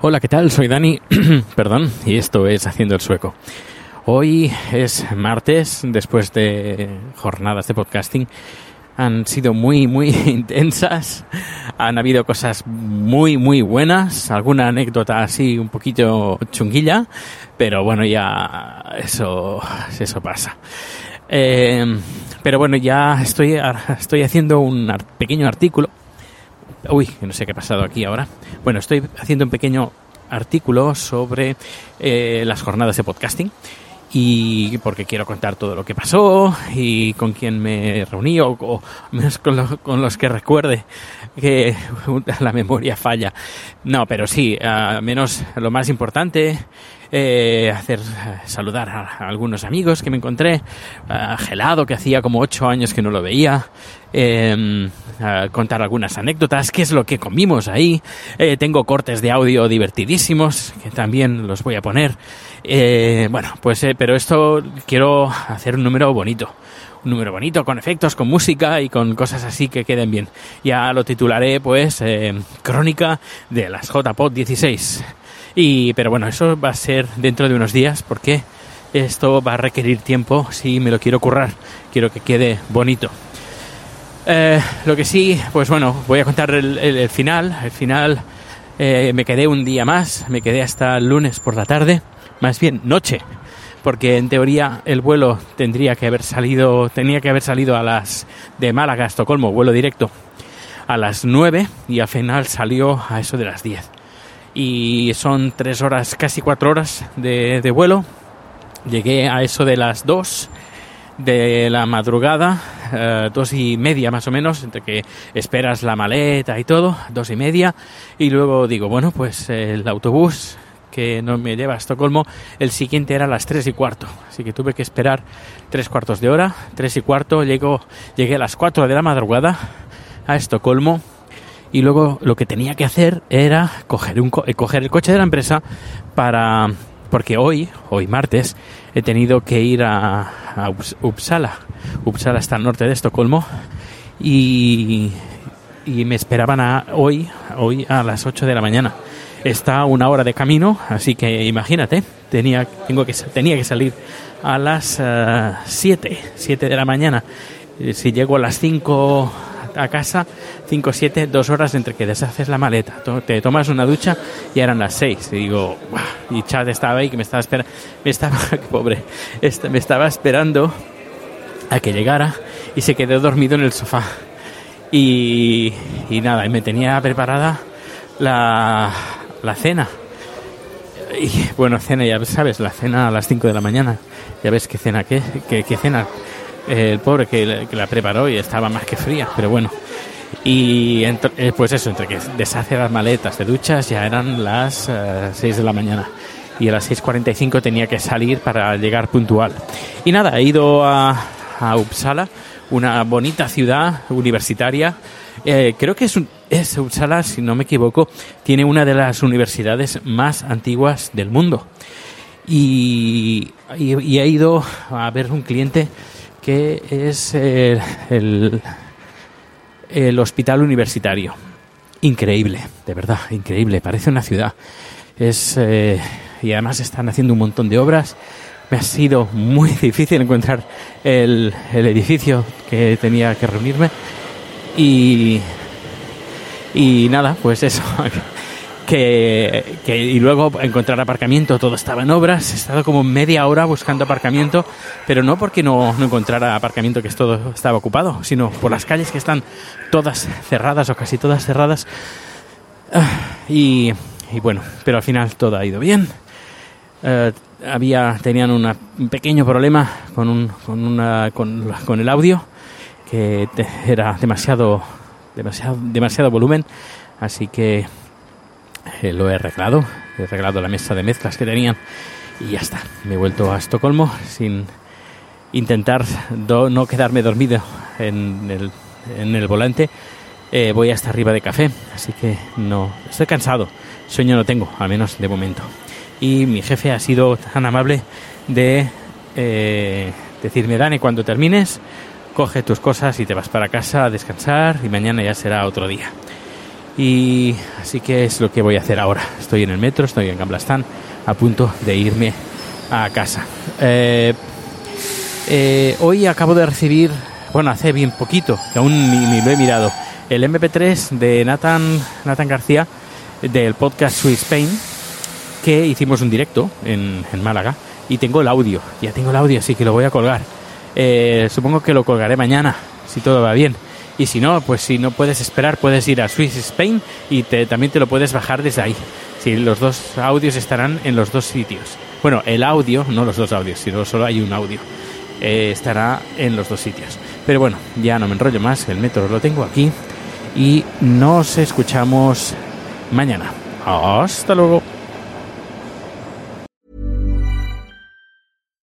Hola, ¿qué tal? Soy Dani, perdón, y esto es Haciendo el Sueco. Hoy es martes, después de jornadas de podcasting. Han sido muy, muy intensas. Han habido cosas muy, muy buenas. Alguna anécdota así un poquito chunguilla. Pero bueno, ya eso, eso pasa. Eh, pero bueno, ya estoy, estoy haciendo un pequeño artículo Uy, no sé qué ha pasado aquí ahora. Bueno, estoy haciendo un pequeño artículo sobre eh, las jornadas de podcasting y porque quiero contar todo lo que pasó y con quién me reuní o, o menos con los que recuerde que la memoria falla. No, pero sí, al menos lo más importante, eh, hacer saludar a algunos amigos que me encontré, a Gelado, que hacía como ocho años que no lo veía, eh, a contar algunas anécdotas, qué es lo que comimos ahí. Eh, tengo cortes de audio divertidísimos, que también los voy a poner. Eh, bueno, pues, eh, pero esto quiero hacer un número bonito. Un número bonito, con efectos, con música y con cosas así que queden bien. Ya lo titularé, pues, eh, Crónica de las JPod 16. Y, pero bueno, eso va a ser dentro de unos días porque esto va a requerir tiempo si me lo quiero currar. Quiero que quede bonito. Eh, lo que sí, pues bueno, voy a contar el, final. El final eh, me quedé un día más, me quedé hasta el lunes por la tarde, más bien noche, porque en teoría el vuelo tendría que haber salido, tenía que haber salido a las de Málaga a Estocolmo, vuelo directo, a las 9 y al final salió a eso de las 10. Y son tres horas, casi cuatro horas de, de vuelo. Llegué a eso de las 2 de la madrugada, eh, dos y media más o menos, entre que esperas la maleta y todo, dos y media, y luego digo, bueno, pues el autobús que no me lleva a Estocolmo, el siguiente era a las tres y cuarto, así que tuve que esperar tres cuartos de hora, tres y cuarto, llego, llegué a las cuatro de la madrugada a Estocolmo, y luego lo que tenía que hacer era coger, un, eh, el coche de la empresa para... Porque hoy, hoy martes, he tenido que ir a, Uppsala. Uppsala está al norte de Estocolmo. Y, y me esperaban a, hoy, hoy a las 8 de la mañana. Está una hora de camino, así que imagínate, tenía, tengo que, tenía que salir a las eh, 7, 7 de la mañana. Eh, Si llego a las 5 a casa, 5 7, dos horas entre que deshaces la maleta, te tomas una ducha y eran las 6. Y digo, y Chad estaba ahí que me estaba esperando, me estaba, pobre, este, me estaba esperando a que llegara y se quedó dormido en el sofá. Y, y nada, y me tenía preparada la, la cena. Y bueno, cena, ya sabes, la cena a las 5 de la mañana. Ya ves qué cena, qué, qué, qué cena. Eh, el pobre que, que la preparó y estaba más que fría, pero bueno. Y ent- eh, pues eso, entre que deshace las maletas de duchas ya eran las 6 de la mañana. Y a las 6.45 tenía que salir para llegar puntual. Y nada, he ido a, a Uppsala, una bonita ciudad universitaria. Eh, creo que es, un, es Uppsala, si no me equivoco, tiene una de las universidades más antiguas del mundo. Y, he ido a ver un cliente que es el, el, el hospital universitario. Increíble, de verdad, increíble. Parece una ciudad. Es, eh, y además están haciendo un montón de obras. Me ha sido muy difícil encontrar el, el edificio que tenía que reunirme. Y, y nada, pues eso. que, que- y luego encontrar aparcamiento, todo estaba en obras. He estado como media hora buscando aparcamiento, pero no porque no, no encontrara aparcamiento que todo estaba ocupado, sino por las calles que están todas cerradas o casi todas cerradas. Ah, Y, y bueno, pero al final todo ha ido bien. Eh, había tenían una- un pequeño problema con un, con, una, con, con el audio que era demasiado demasiado demasiado volumen así que eh, lo he arreglado. He arreglado la mesa de mezclas que tenían y ya está. Me he vuelto a Estocolmo sin intentar do- no quedarme dormido en el, en el volante. Eh, voy hasta arriba de café así que no estoy cansado. Sueño no tengo al menos de momento y mi jefe ha sido tan amable de eh, decirme Dani cuando termines coge tus cosas y te vas para casa a descansar y mañana ya será otro día y así que es lo que voy a hacer ahora. Estoy en el metro, estoy en Gamblastán, a punto de irme a casa. Eh, eh, hoy acabo de recibir, bueno, hace bien poquito, que aún ni, ni lo he mirado, el MP3 de Nathan, Nathan García del podcast Swiss Spain, que hicimos un directo en, en Málaga y tengo el audio, ya tengo el audio, así que lo voy a colgar. Eh, supongo que lo colgaré mañana, si todo va bien. Y si no, pues si no puedes esperar, puedes ir a Swiss Spain y te- también te lo puedes bajar desde ahí. Si los dos audios estarán en los dos sitios. Bueno, el audio, no los dos audios, sino solo hay un audio. eh, estará en los dos sitios. Pero bueno, ya no me enrollo más, el método lo tengo aquí y nos escuchamos mañana. Hasta luego.